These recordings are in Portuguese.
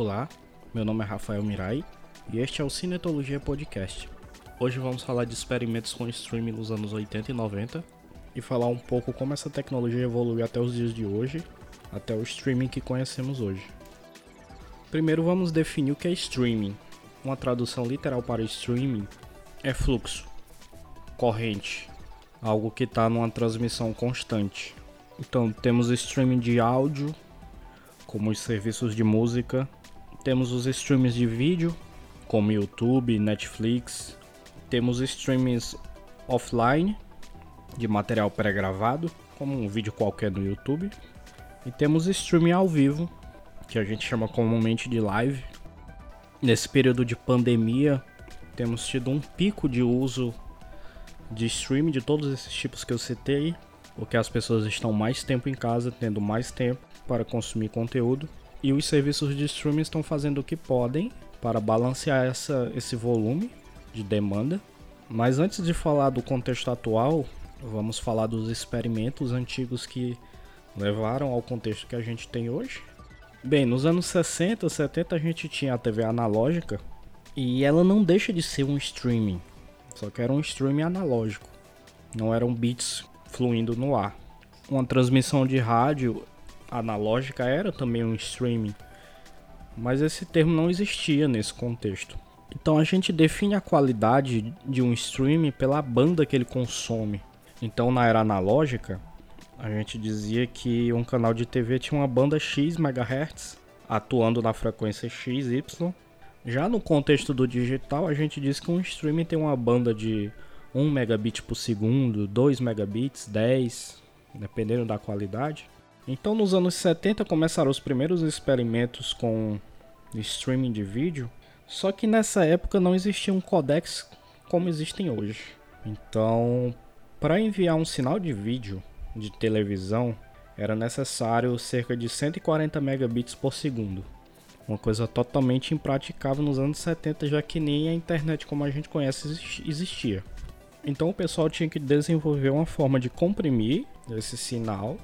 Olá, meu nome é Rafael Mirai e este é o Cinetologia Podcast. Hoje vamos falar de experimentos com streaming nos anos 80 e 90 e falar um pouco como essa tecnologia evoluiu até os dias de hoje, até o streaming que conhecemos hoje. Primeiro vamos definir o que é streaming. Uma tradução literal para streaming é fluxo, corrente, algo que está numa transmissão constante. Então temos streaming de áudio, como os serviços de música, temos os streams de vídeo, como YouTube, Netflix, temos streams offline de material pré-gravado, como um vídeo qualquer no YouTube, e temos streaming ao vivo, que a gente chama comumente de live. Nesse período de pandemia, temos tido um pico de uso de streaming de todos esses tipos que eu citei, porque as pessoas estão mais tempo em casa, tendo mais tempo para consumir conteúdo, e os serviços de streaming estão fazendo o que podem para balancear essa, esse volume de demanda. Mas antes de falar do contexto atual, vamos falar dos experimentos antigos que levaram ao contexto que a gente tem hoje. Bem, nos anos 60, 70 a gente tinha a TV analógica e ela não deixa de ser um streaming, só que era um streaming analógico, não eram bits fluindo no ar. Uma transmissão de rádio analógica era também um streaming, mas esse termo não existia nesse contexto. Então a gente define a qualidade de um streaming pela banda que ele consome. Então na era analógica, a gente dizia que um canal de TV tinha uma banda X MHz atuando na frequência XY. Já no contexto do digital, a gente diz que um streaming tem uma banda de 1 megabit por segundo, 2 megabits, 10, dependendo da qualidade. Então, nos anos 70 começaram os primeiros experimentos com streaming de vídeo, só que nessa época não existiam codecs como existem hoje. Então, para enviar um sinal de vídeo de televisão, era necessário cerca de 140 megabits por segundo. Uma coisa totalmente impraticável nos anos 70, já que nem a internet como a gente conhece existia. Então o pessoal tinha que desenvolver uma forma de comprimir esse sinal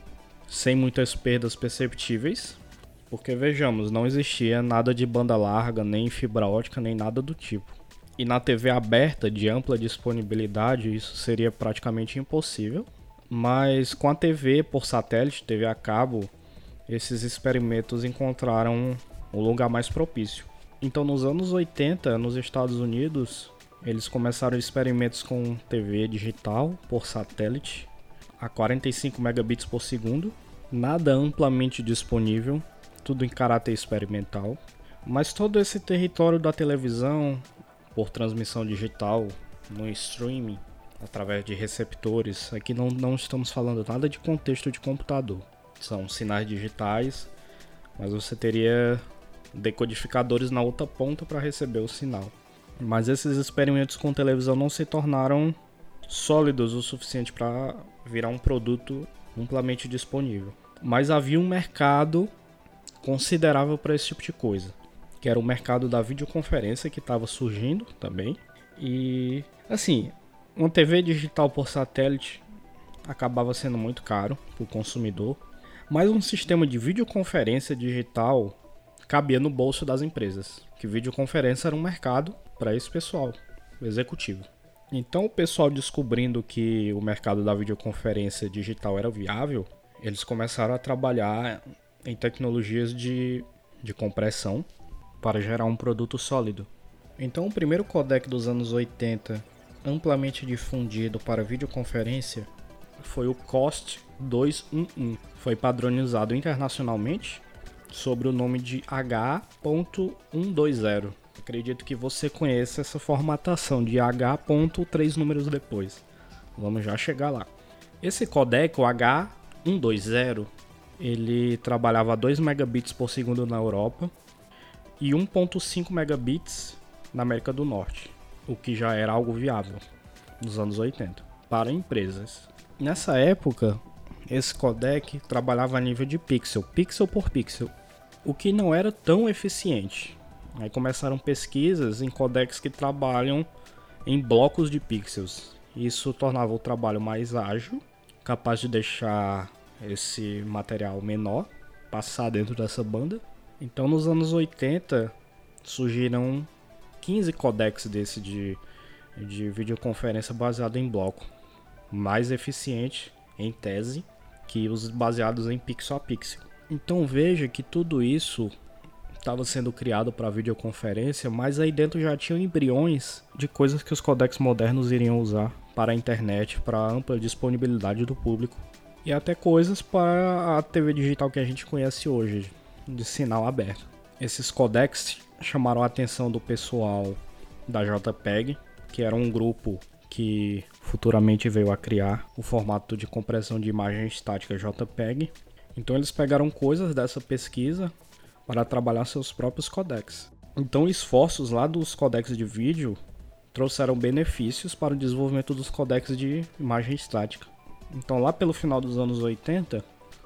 sem muitas perdas perceptíveis, porque vejamos, não existia nada de banda larga, nem fibra ótica, nem nada do tipo. E na TV aberta de ampla disponibilidade, isso seria praticamente impossível. Mas com a TV por satélite, TV a cabo, esses experimentos encontraram um lugar mais propício. Então, nos anos 80, nos Estados Unidos, eles começaram experimentos com TV digital por satélite a 45 megabits por segundo, nada amplamente disponível, tudo em caráter experimental. Mas todo esse território da televisão por transmissão digital no streaming através de receptores, aqui não, não estamos falando nada de contexto de computador. São sinais digitais, mas você teria decodificadores na outra ponta para receber o sinal. Mas esses experimentos com televisão não se tornaram sólidos o suficiente para virar um produto amplamente disponível. Mas havia um mercado considerável para esse tipo de coisa, que era o mercado da videoconferência que estava surgindo também. E assim, uma TV digital por satélite acabava sendo muito caro para o consumidor, mas um sistema de videoconferência digital cabia no bolso das empresas, que videoconferência era um mercado para esse pessoal executivo. Então, o pessoal descobrindo que o mercado da videoconferência digital era viável, eles começaram a trabalhar em tecnologias de, de compressão para gerar um produto sólido. Então, o primeiro codec dos anos 80 amplamente difundido para videoconferência foi o COST 211. Foi padronizado internacionalmente sob o nome de H.120. Acredito que você conheça essa formatação de H. três números depois. Vamos já chegar lá. Esse codec, o H120, ele trabalhava a 2 megabits por segundo na Europa e 1.5 megabits na América do Norte, o que já era algo viável nos anos 80 para empresas. Nessa época, esse codec trabalhava a nível de pixel, pixel por pixel, o que não era tão eficiente. Aí começaram pesquisas em codecs que trabalham em blocos de pixels. Isso tornava o trabalho mais ágil, capaz de deixar esse material menor passar dentro dessa banda. Então nos anos 80 surgiram 15 codecs desse de, de videoconferência baseado em bloco, mais eficiente em tese que os baseados em pixel a pixel. Então veja que tudo isso estava sendo criado para videoconferência, mas aí dentro já tinham embriões de coisas que os codecs modernos iriam usar para a internet, para a ampla disponibilidade do público e até coisas para a TV digital que a gente conhece hoje, de sinal aberto. Esses codecs chamaram a atenção do pessoal da JPEG, que era um grupo que futuramente veio a criar o formato de compressão de imagem estática JPEG. Então eles pegaram coisas dessa pesquisa para trabalhar seus próprios codecs. Então esforços lá dos codecs de vídeo trouxeram benefícios para o desenvolvimento dos codecs de imagem estática. Então lá pelo final dos anos 80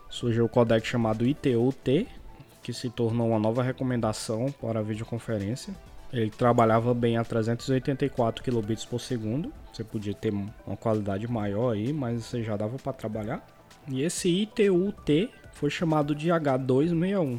surgiu o codec chamado ITU-T, que se tornou uma nova recomendação para a videoconferência. Ele trabalhava bem a 384 kilobits por segundo. Você podia ter uma qualidade maior aí, mas você já dava para trabalhar. E esse ITU-T foi chamado de H261.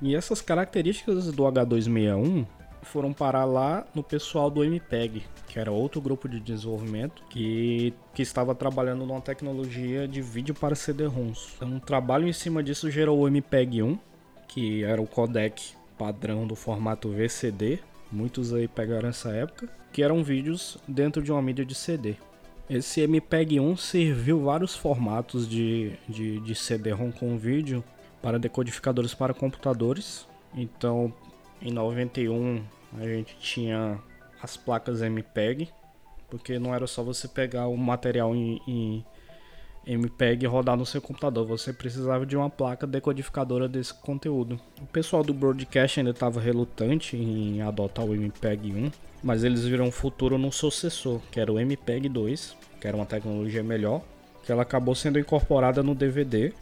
E essas características do H261 foram parar lá no pessoal do MPEG, que era outro grupo de desenvolvimento que, que estava trabalhando numa tecnologia de vídeo para CD-ROMs. Então, um trabalho em cima disso gerou o MPEG-1, que era o codec padrão do formato VCD. Muitos aí pegaram essa época, que eram vídeos dentro de uma mídia de CD. Esse MPEG-1 serviu vários formatos de, de, de CD-ROM com vídeo para decodificadores para computadores. Então, em 91 a gente tinha as placas MPEG, porque não era só você pegar o material em, em MPEG e rodar no seu computador. Você precisava de uma placa decodificadora desse conteúdo. O pessoal do broadcast ainda estava relutante em adotar o MPEG 1, mas eles viram um futuro no sucessor, que era o MPEG 2, que era uma tecnologia melhor, que ela acabou sendo incorporada no DVD.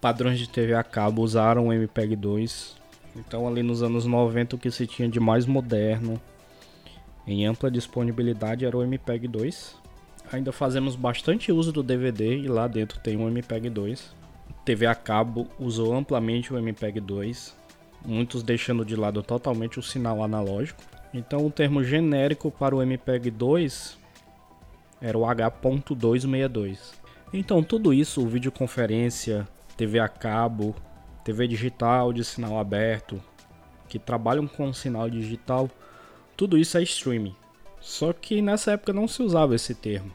Padrões de TV a cabo usaram o MPEG 2. Então ali nos anos 90 o que se tinha de mais moderno em ampla disponibilidade era o MPEG 2 ainda fazemos bastante uso do DVD e lá dentro tem um MPEG 2. TV a cabo usou amplamente o MPEG 2, muitos deixando de lado totalmente o sinal analógico. Então o termo genérico para o MPEG 2 era o H.262. Então tudo isso, videoconferência, TV a cabo, TV digital de sinal aberto, que trabalham com sinal digital, tudo isso é streaming. Só que nessa época não se usava esse termo.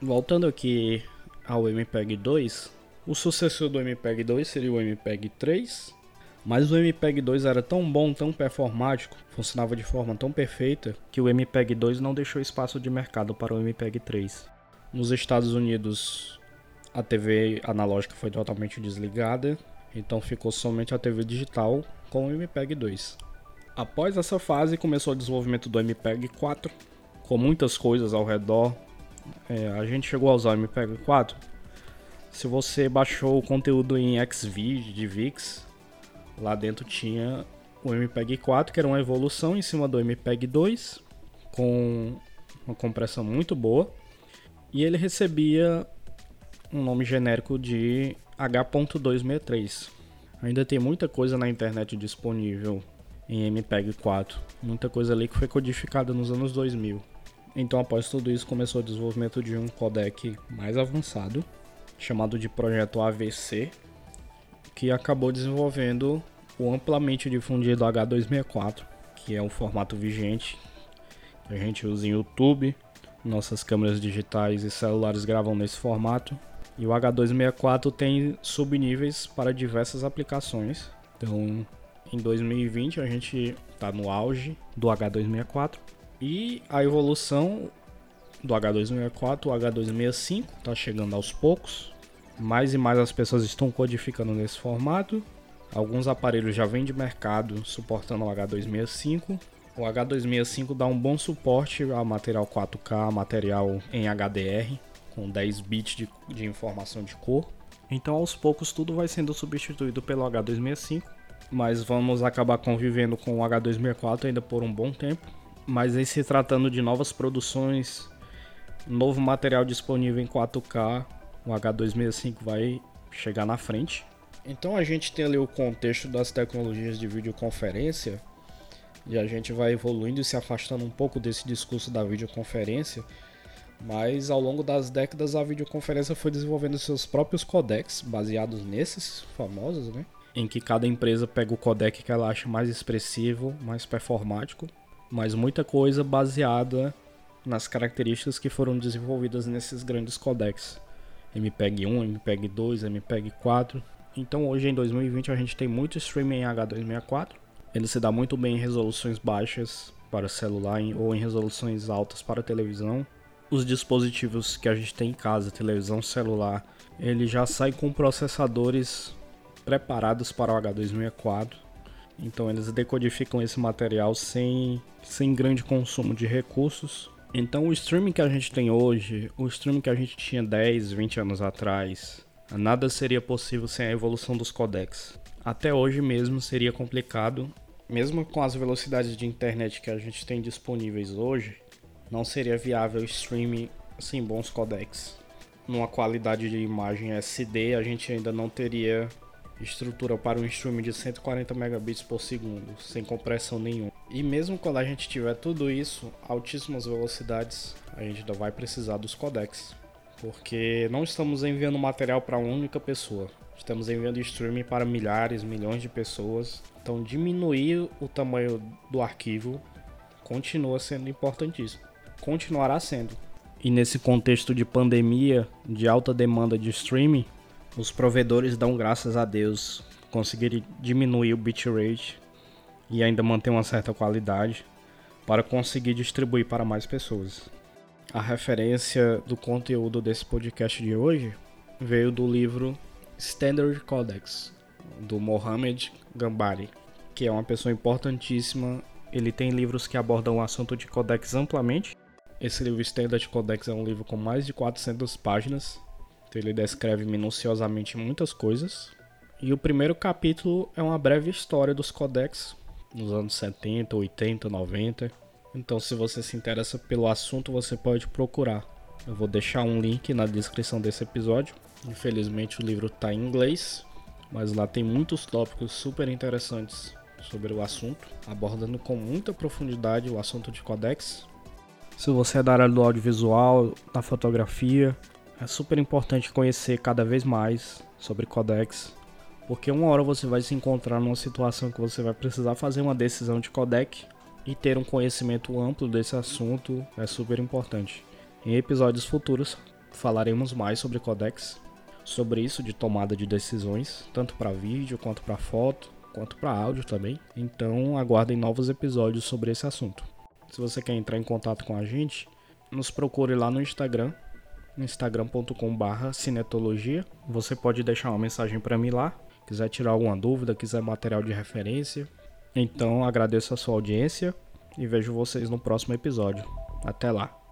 Voltando aqui ao MPEG 2, o sucessor do MPEG 2 seria o MPEG 3, mas o MPEG 2 era tão bom, tão performático, funcionava de forma tão perfeita, que o MPEG 2 não deixou espaço de mercado para o MPEG 3. Nos Estados Unidos, a TV analógica foi totalmente desligada, então ficou somente a TV digital com o MPEG 2. Após essa fase, começou o desenvolvimento do MPEG 4, com muitas coisas ao redor, é, a gente chegou a usar o MPEG 4. Se você baixou o conteúdo em Xvid de VIX, lá dentro tinha o MPEG 4, que era uma evolução em cima do MPEG 2, com uma compressão muito boa. E ele recebia um nome genérico de H.263. Ainda tem muita coisa na internet disponível em MPEG 4, muita coisa ali que foi codificada nos anos 2000. Então, após tudo isso, começou o desenvolvimento de um codec mais avançado, chamado de Projeto AVC, que acabou desenvolvendo o amplamente difundido H264, que é um formato vigente que a gente usa em YouTube. Nossas câmeras digitais e celulares gravam nesse formato. E o H264 tem subníveis para diversas aplicações. Então, em 2020 a gente está no auge do H264 e a evolução do H264, o H265 está chegando aos poucos. Mais e mais as pessoas estão codificando nesse formato. Alguns aparelhos já vêm de mercado suportando o H265. O H265 dá um bom suporte a material 4K, material em HDR, com 10 bits de, de informação de cor. Então, aos poucos, tudo vai sendo substituído pelo H265, mas vamos acabar convivendo com o H264 ainda por um bom tempo mas em se tratando de novas produções, novo material disponível em 4K, o H265 vai chegar na frente. Então a gente tem ali o contexto das tecnologias de videoconferência e a gente vai evoluindo e se afastando um pouco desse discurso da videoconferência, mas ao longo das décadas a videoconferência foi desenvolvendo seus próprios codecs baseados nesses famosos, né? Em que cada empresa pega o codec que ela acha mais expressivo, mais performático, mas muita coisa baseada nas características que foram desenvolvidas nesses grandes codecs. MPEG 1, MPEG 2, MPEG 4. Então hoje em 2020 a gente tem muito streaming em H264. Ele se dá muito bem em resoluções baixas para celular ou em resoluções altas para televisão. Os dispositivos que a gente tem em casa, televisão celular, ele já sai com processadores preparados para o H264. Então eles decodificam esse material sem, sem grande consumo de recursos então o streaming que a gente tem hoje, o streaming que a gente tinha 10, 20 anos atrás, nada seria possível sem a evolução dos codecs. Até hoje mesmo seria complicado, mesmo com as velocidades de internet que a gente tem disponíveis hoje, não seria viável streaming sem bons codecs. Numa qualidade de imagem SD, a gente ainda não teria estrutura para um streaming de 140 megabits por segundo, sem compressão nenhuma. E mesmo quando a gente tiver tudo isso, altíssimas velocidades, a gente ainda vai precisar dos codecs, porque não estamos enviando material para uma única pessoa. Estamos enviando streaming para milhares, milhões de pessoas. Então diminuir o tamanho do arquivo continua sendo importantíssimo. Continuará sendo. E nesse contexto de pandemia, de alta demanda de streaming, os provedores dão graças a Deus conseguirem diminuir o bitrate e ainda manter uma certa qualidade para conseguir distribuir para mais pessoas. A referência do conteúdo desse podcast de hoje veio do livro Standard Codex do Mohamed Gambari, que é uma pessoa importantíssima. Ele tem livros que abordam o assunto de codex amplamente. Esse livro Standard Codex é um livro com mais de 400 páginas ele descreve minuciosamente muitas coisas. E o primeiro capítulo é uma breve história dos codecs nos anos 70, 80, 90. Então, se você se interessa pelo assunto, você pode procurar. Eu vou deixar um link na descrição desse episódio. Infelizmente, o livro está em inglês, mas lá tem muitos tópicos super interessantes sobre o assunto, abordando com muita profundidade o assunto de codecs. Se você é da área do audiovisual, da fotografia, é super importante conhecer cada vez mais sobre codecs, porque uma hora você vai se encontrar numa situação que você vai precisar fazer uma decisão de codec e ter um conhecimento amplo desse assunto é super importante. Em episódios futuros falaremos mais sobre codecs, sobre isso de tomada de decisões, tanto para vídeo quanto para foto, quanto para áudio também. Então aguardem novos episódios sobre esse assunto. Se você quer entrar em contato com a gente, nos procure lá no Instagram instagram.com/barra cinetologia. Você pode deixar uma mensagem para mim lá, quiser tirar alguma dúvida, quiser material de referência. Então agradeço a sua audiência e vejo vocês no próximo episódio. Até lá.